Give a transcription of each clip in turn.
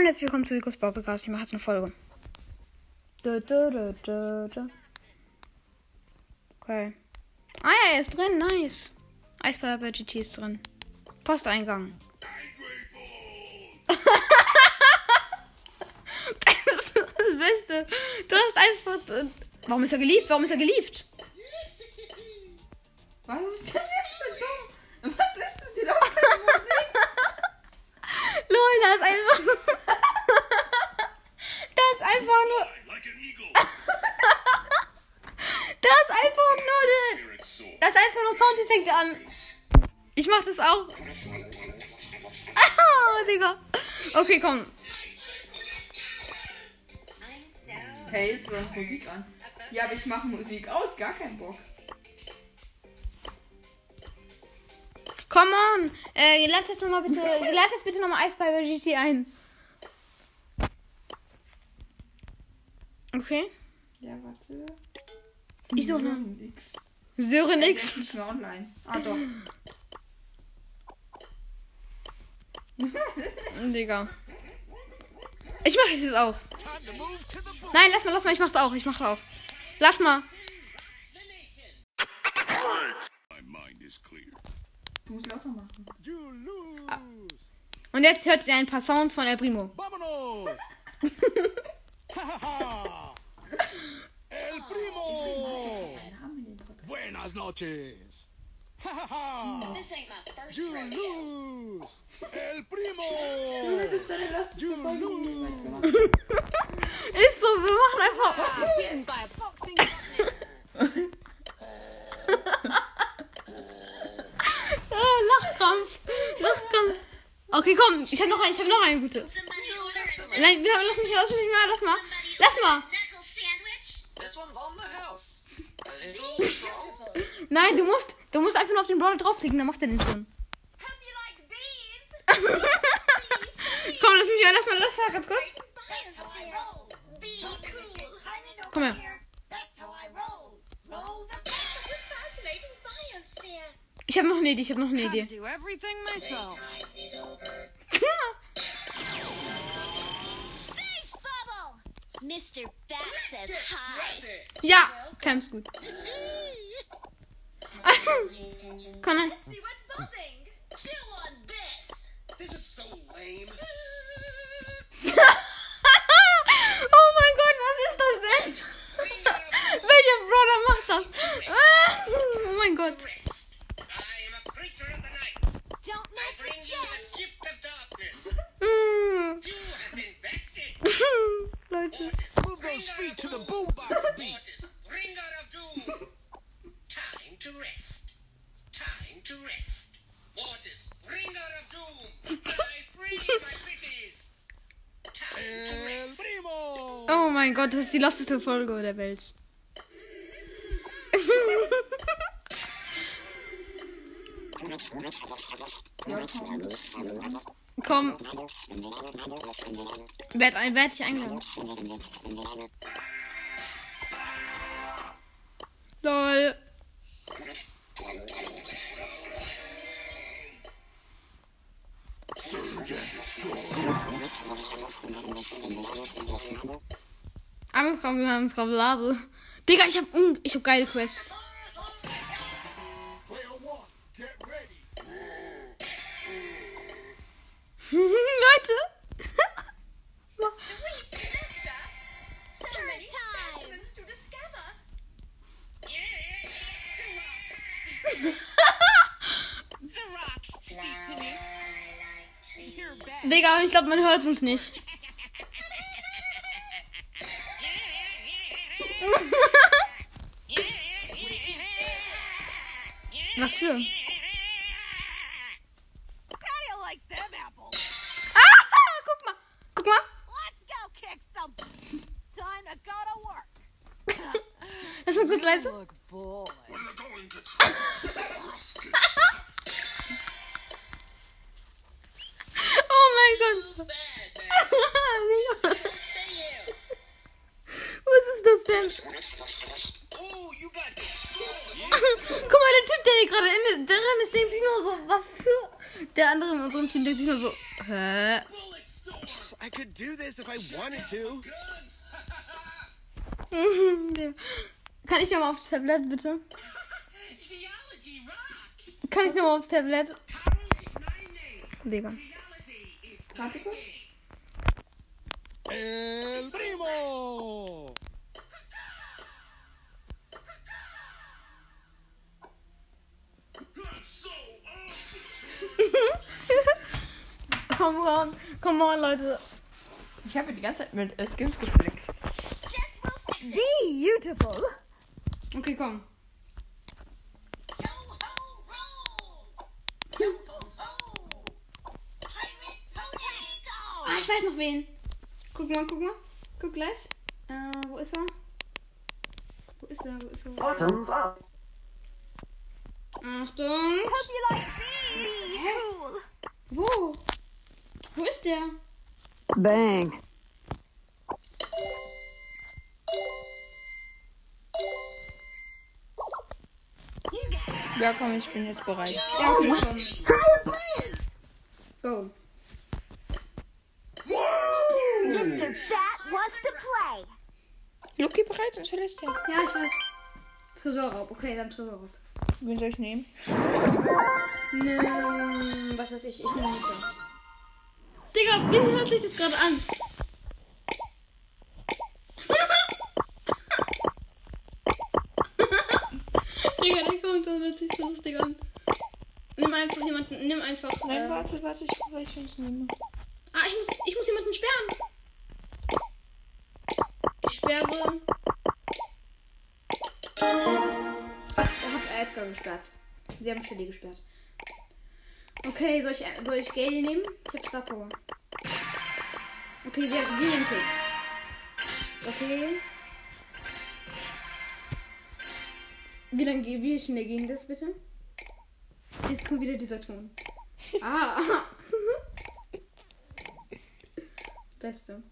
Hallo und herzlich willkommen zu Rico's Podcast. Ich mache jetzt eine Folge. Okay. Ah ja, er ist drin. Nice. Eisbär bei GT ist drin. Posteingang. das ist das Beste. Du hast einfach. Warum ist er gelieft? Warum ist er gelieft? Was ist denn jetzt für dumm? Was ist das hier? Lol, da ist einfach. Einfach nur. like an eagle. Da ist einfach nur. der- Spirit soar. Da ist einfach nur Soundeffekte an. Ich mach das auch. Ah, Digga. Okay, komm. Hey, jetzt war Musik an. Ja, aber ich mache Musik aus, gar keinen Bock. Come on. Äh, lad das nochmal bitte. lad das bitte nochmal Eisball bei GT ein. Okay. Ja, warte. Ich suche noch. nix. Sören Der X. ist mehr online. Ah, doch. Digga. Ich mach das jetzt auch. Nein, lass mal, lass mal, ich mach's auch. Ich mach's auch. Lass mal. My mind is clear. Du musst lauter machen. Lose. Und jetzt hört ihr ein paar Sounds von El Primo. El primo. Buenas noches. First You lose. El primo. You lose. Ist so, wir machen einfach. Ah, Lachkrampf. Lachkrampf. Okay, komm, ich hab noch eine, ich hab noch eine gute. Nein, lass mich, lass mich mal, lass mal. Lass mal. Nein, du musst, du musst einfach nur auf den Brawler draufklicken, dann macht er den schon. Komm, lass mich mal, lass mal, lass mal ganz kurz. Komm her. Ich hab noch eine Idee, ich hab noch eine Idee. Mr. Bat says hi. Ja, Cam's gut. Connor. See what's buzzing. Oh mein Gott, das ist die losteste Folge der Welt. Komm. Werd, ein- werd ich eingeladen. Lol. Amtsrablabel. Digga, ich hab, ich hab geile Quests. Leute. Digga, ich glaube, man hört uns nicht. Boy. When the going gets rough, rough gets Oh mein Gott. Was ist das denn? Oh. Guck mal, der Typ, der hier gerade in, drin ist, denkt sich nur so, was für. Der andere in unserem Team denkt sich nur so, hä? I could do this if I wanted to. Kann ich nochmal aufs Tablet, bitte? Kann ich nochmal aufs Tablet? Digga. Warte kurz. El primo. Come on, come on, Leute. Ich habe die ganze Zeit mit Skins fix it. Beautiful. Okay, komm. Ah, ich weiß noch wen. Guck mal, guck mal. Guck gleich. Äh, wo ist er? Wo ist er? Wo ist er? Wo ist er? Achtung. Wo? Wo ist der? Bang. Ja, komm, ich bin jetzt bereit. Ja, komm. Go. Mr. Bat wants to play. Luki bereit und Celestia. Ja, ich weiß. Tresorraub. Okay, dann Tresorraub. Wen soll ich nehmen? Ne, was weiß ich, ich nehme Nisa. Digga, wie hört sich das gerade an? Digga, der kommt, das hört sich so lustig an. Nimm einfach jemanden, nimm einfach. Nein, äh, warte, warte, ich weiß, wen ich nehme. ah, ich muss, ich muss jemanden sperren. Ich sperre. Ach, er hat Edgar gesperrt. Sie haben Shelly gesperrt. Okay, soll ich, soll ich Gale nehmen? Ich hab Star Power. Okay, sie, sie nimmt Tick. Okay. Wie lange wie schnell ging das bitte? Jetzt kommt wieder dieser Ton. Ah. Beste.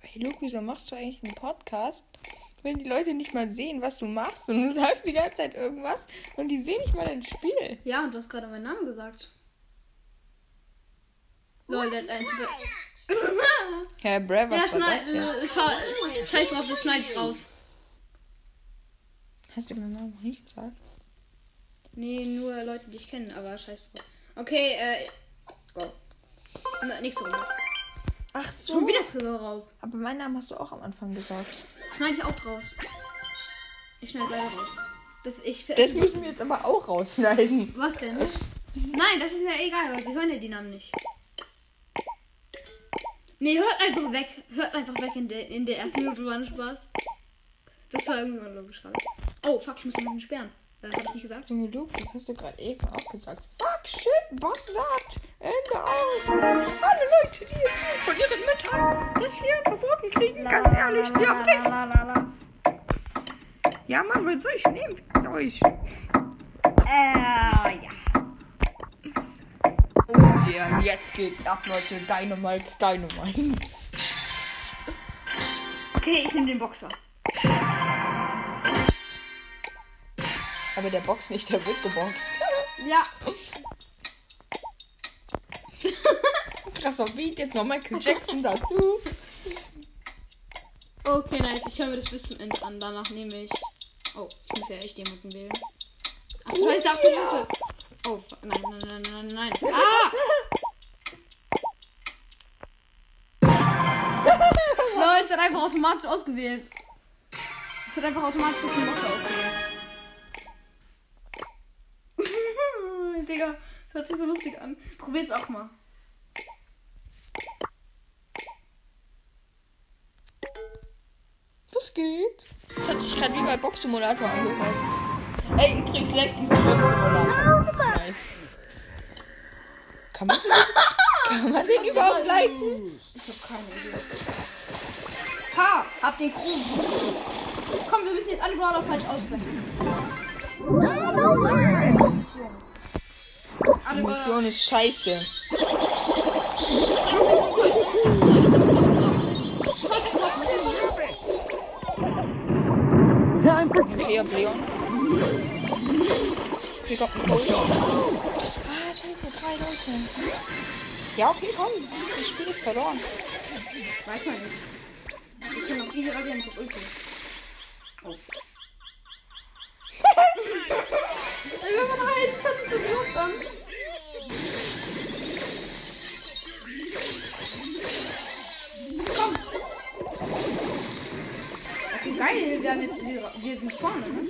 Hey, Luke, wieso machst du eigentlich einen Podcast, wenn die Leute nicht mal sehen, was du machst und du sagst die ganze Zeit irgendwas und die sehen nicht mal dein Spiel? Ja, und du hast gerade meinen Namen gesagt. Lol, der hat einen. Herr Bre, was war das scheiß drauf, das schneide ich raus. Hast du meinen Namen noch nicht gesagt? Nee, nur Leute, die ich kenne, aber scheiß drauf. Okay, äh. Go. Na, nächste Runde. Ach so. Schon wieder Tresorraub. Aber meinen Namen hast du auch am Anfang gesagt. Schneide ich auch raus. Ich schneide beide raus. Das, ich, Das müssen wir jetzt aber auch rausschneiden. Was denn? Nein, das ist mir egal, weil sie hören ja die Namen nicht. Nee, hört einfach weg. Hört einfach weg in der, in der ersten Minute war ein Spaß. Das war irgendwie unlogisch gerade. Oh, fuck, ich muss jemanden sperren. Das hab ich nicht gesagt. Junge Luke, das hast du gerade eben auch gesagt. Fuck, shit, Bastard. Ende aus. Alle Leute, die jetzt von ihren Müttern das hier verboten kriegen, ganz ehrlich, sie haben recht. Ja, Mann, was soll ich nehmen? Fickt euch. Äh, ja. Oh yeah, jetzt geht's ab, Leute. Dynamite, Dynamite. Okay, ich nehme den Boxer. Aber der Box nicht, der wird geboxt. Ja. Krasser Beat, jetzt noch Michael Jackson dazu. Okay, nice. Ich höre mir das bis zum Ende an. Danach nehme ich. Oh, ich muss ja echt jemanden wählen. Ach du Scheiße, ach du Scheiße. Oh, nein, nein, nein, nein, nein. Ah! Leute, es hat einfach automatisch ausgewählt. Es hat einfach automatisch den Boxer ausgewählt. Hört sich so lustig an. Probier's auch mal. Das geht. Das hat sich gerade wie bei Box-Simulator angehört. Ey, übrigens, like diesen Box-Simulator. Das ist nice. Kann man, kann man den überhaupt liken? Ich hab keine Idee. Ha! Hab den Kronos. Komm, wir müssen jetzt alle Brawler falsch aussprechen. Die Alle Brawler. Mission ist scheiße. Time for Okay, ab Leon. Kommt ein Coach. Ah, scheiße, drei Leute. Ja, okay, komm. Das Spiel ist verloren. Weiß man nicht. Wir können noch easy rasieren mit Ulti. Oh. Ey, wenn man heilt, das hört sich so Lust an. Komm. Okay, geil. Wir, haben jetzt, wir, wir sind vorne, ne?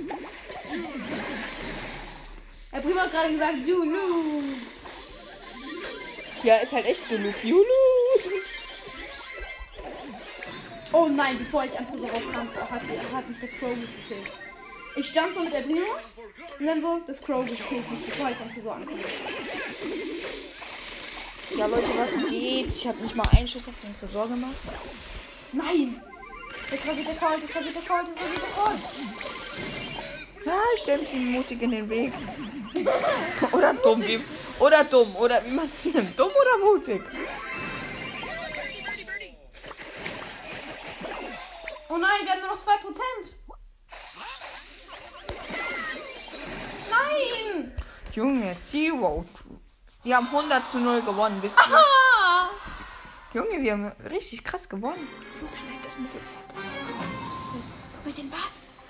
Herr Prima hat gerade gesagt, you lose. Ja, ist halt echt so, Luke. You lose. Oh nein, bevor ich einfach so rauskam, hat, hat mich das Crow gekillt. Ich stand so mit der Prima und dann so, das Crow gekillt mich, bevor ich einfach so ankomme. Ja, Leute, was geht? Ich habe nicht mal einen Schuss auf den Tresor gemacht. Nein! Jetzt rasiert der Colt, jetzt rasiert der Colt, jetzt rasiert der Colt. Ja, ich stelle mich ihm mutig in den Weg. oder dumm, wie, oder dumm, oder wie man es nimmt. Dumm oder mutig? Oh nein, wir haben nur noch 2%. Junge, Zero. Wir haben 100 zu 0 gewonnen, wisst ihr? Junge, wir haben richtig krass gewonnen. Junge, schneid das mit jetzt ab. Mit dem was?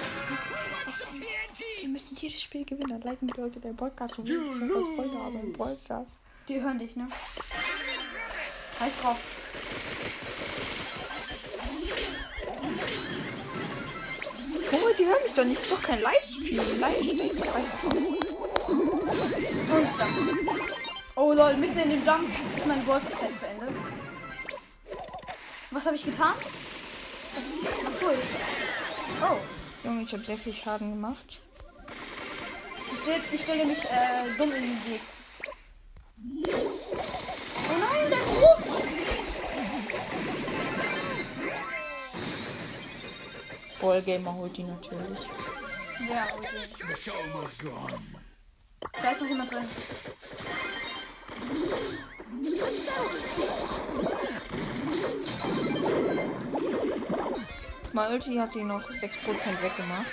Wir müssen jedes Spiel gewinnen. Dann liken die Leute den Podcast und wir Freunde, aber Brawl Stars. Die hören dich, ne? Heiß drauf. Junge, die hören mich doch nicht. Das ist doch kein Livestream. Livestream ist einfach. Und Jump. Oh lol, mitten in dem Jump ist mein Boss Set zu Ende. Was habe ich getan? Was, was tue ich? Oh, Junge, ich habe sehr viel Schaden gemacht. ich stelle, ich stelle mich äh, dumm in den Weg. Oh nein, der Ruf! Ballgamer holt die natürlich. Ja, okay. Da ist noch jemand drin. Mein Ulti hat die noch 6% weggemacht.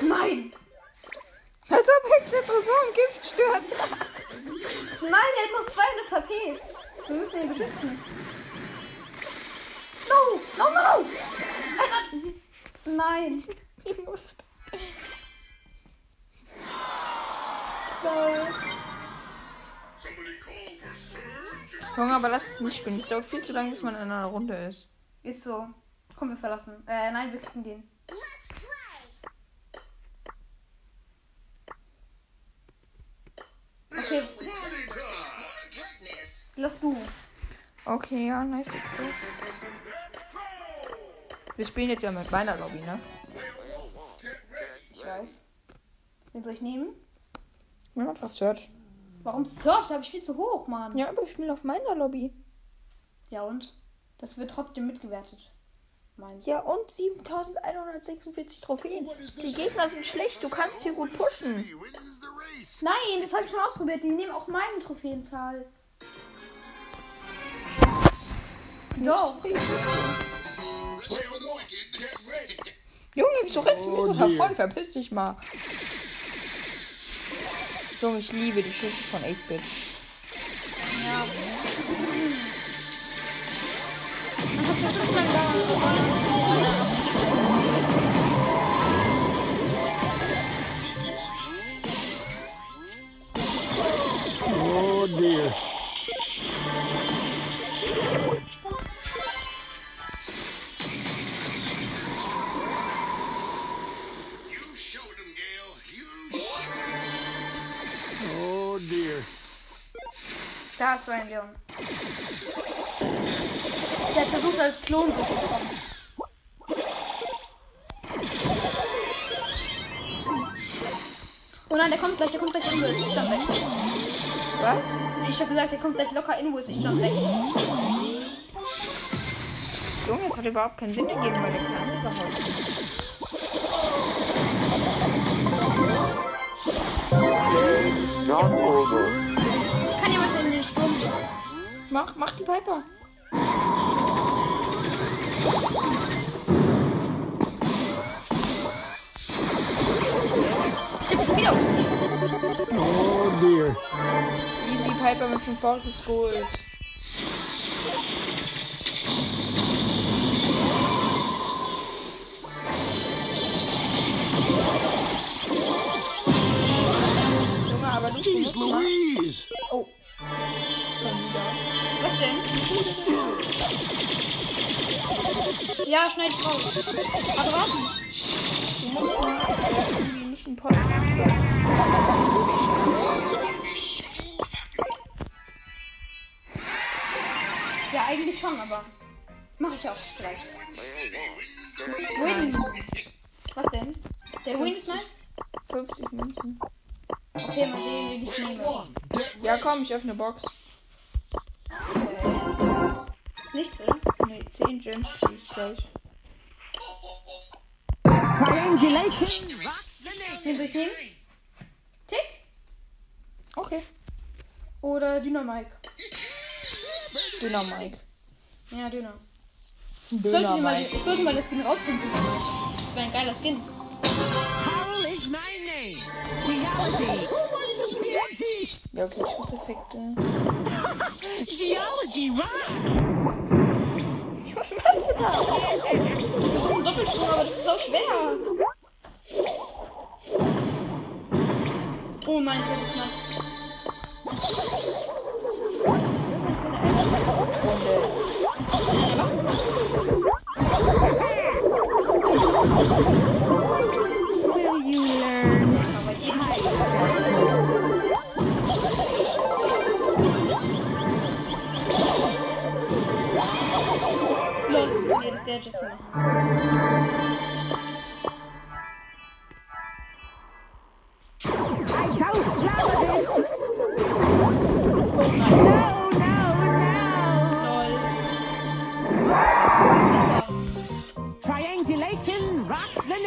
Nein! Als ob jetzt der Tresor im Gift stürzt. Nein, er hat noch 200 HP. Wir müssen ihn beschützen. No! No, no, Alter! Nein! Junge, aber lass es nicht spielen. Es dauert viel zu lange, bis man in einer Runde ist. Ist so. Komm, wir verlassen. Äh, nein, wir kriegen den. Okay, lass du. Okay, ja, nice. Wir spielen jetzt ja mit meiner Lobby, ne? Ich weiß. Wen soll ich nehmen? Machen fast Search. Warum Search? Da habe ich viel zu hoch, Mann. Ja, aber ich spiele auf meiner Lobby. Ja, und? Das wird trotzdem mitgewertet. Meins. Ja, und 7146 Trophäen. Die Gegner sind schlecht, du kannst hier gut pushen. Nein, das habe ich schon ausprobiert. Die nehmen auch meine Trophäenzahl. Doch. Junge, wieso rennst du mir so davon? Verpiss dich mal. Junge, ich liebe die Schüsse von 8-Bit. Kommt gleich, der kommt gleich in Invis. Ich jump weg. Was? Ich hab gesagt, der kommt gleich locker in Invis. Ich jump weg. Junge, das hat überhaupt keinen Sinn gegeben, weil der Kleine überhaupt. Kann jemand in den Sturm schießen? Mach, mach die Piper. Ulti. dear. Easy Piper mit 5 Fortschritts geholt. Jeez. Louise! Oh. Was denn? Ja, schneid ich raus. Aber was? Einen Podcast. Ja, eigentlich schon, aber. Mache ich auch vielleicht. Win. Was denn? Der Win ist nice? 50 Münzen. Okay, mal sehen, wie ich nehme. Ja, komm, ich öffne Box. Nichts, oder? Nee, 10 Gems gleich. Triangulation. Soll ich nehmen? Tick? Okay. Oder Dynamike? Dünner Mike. Ja, Döner. Ich sollte, Dünner dir mal, Mike. ich sollte mal das Skin rausfinden. Das wäre ein geiler Skin. Carl is my name. Geology. Ja, okay, Schusseffekte. Geology rocks. Was machst du da? Ich versuche einen Doppelsprung, aber das ist so schwer. Oh mein, das ist knapp. Will you learn? Los, das Gadget zu machen.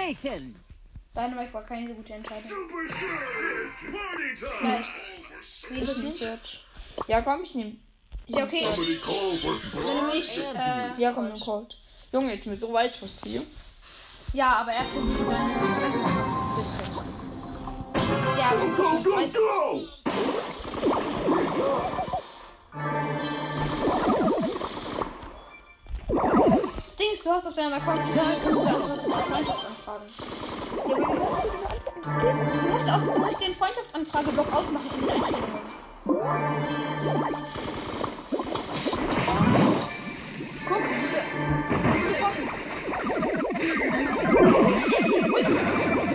Nation. Dynamite war keine so gute Entscheidung. Super time! Vielleicht. Wie das nicht? Search. Ja, komm, ich nehm. Ja, okay. Mich, äh, Ja, komm, dann Cold. Junge, jetzt mit so weit schuss hier. ja, aber erst wenn du deine Fresse hast. Ja, und Go, go, zwei. go! Das Ding ist, du hast auf deinem Account geantwortet auf Freundschaftsanfragen. Ja, aber wie sollst du denn antworten? Das geht nicht. Du musst, auf, du musst den Freundschaftsanfrage-Block ausmachen in den Einstellungen. Guck, diese.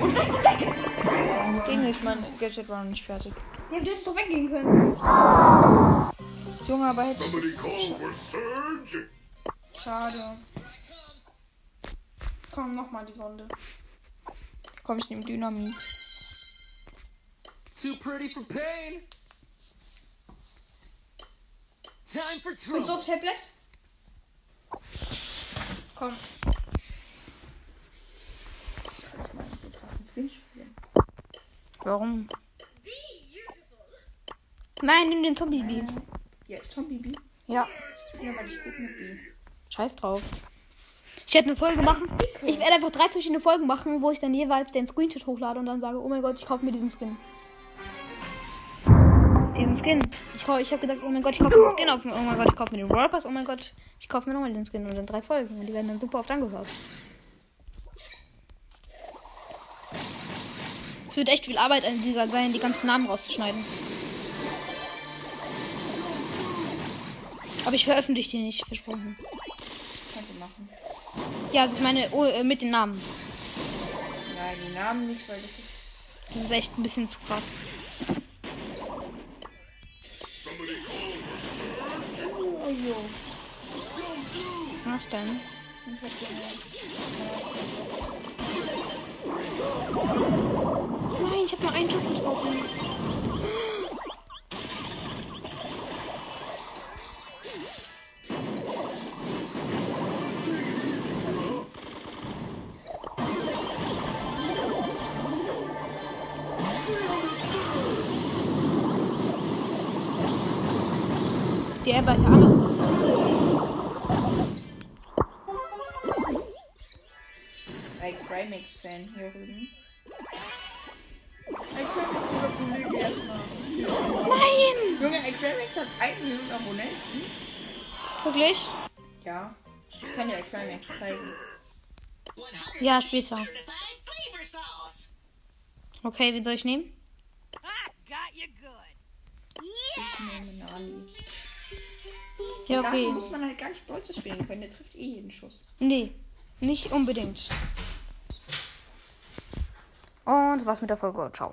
Und weg, und weg! Ging nicht, mein Gadget war noch nicht fertig. Ja, du hättest doch weggehen können. Junge, aber hätte ich! Schade. Komm, nochmal die Runde. Komm, ich nehme Dynamit. Too pretty for pain. Time for Willst du trouble. aufs Tablet? Komm. Warum? Nein, nimm den Zombie-Beat. Ja, Zombie B. Ja. Ja, weil ich gut mit B. Scheiß drauf. Ich werde eine Folge machen. Ich werde einfach drei verschiedene Folgen machen, wo ich dann jeweils den Screenshot hochlade und dann sage, oh mein Gott, ich kaufe mir diesen Skin. Diesen Skin. Ich, ich habe gesagt, oh mein Gott, ich kaufe mir den Skin auf. Oh mein Gott, ich kaufe mir den Roll Pass. Oh mein Gott, ich kaufe mir nochmal den Skin. Und dann drei Folgen. Und die werden dann super oft angehört. Es wird echt viel Arbeit an dieser sein, die ganzen Namen rauszuschneiden. Aber ich veröffentliche die nicht, versprochen. Ja, also ich meine oh, äh, mit den Namen. Nein, die Namen nicht, weil das ist. Das ist echt ein bisschen zu krass. Oh. Was denn? Nein, ich habe nur einen Schuss getroffen. Die Ember ist ja anders aus. Ein Crimex-Fan hier drüben. Ein Crimex, lieber Kollege, erstmal. Nein, Aquarius hat 1 Million Abonnenten. Wirklich? Ja. Ich kann dir Aquarius zeigen. Ja, später. Okay, wen soll ich nehmen? I got you good. Ich nehme Nani. Ja, Dafür okay. muss man halt gar nicht Bolze spielen können. Der trifft eh jeden Schuss. Nee, nicht unbedingt. Und was mit der Folge. Ciao.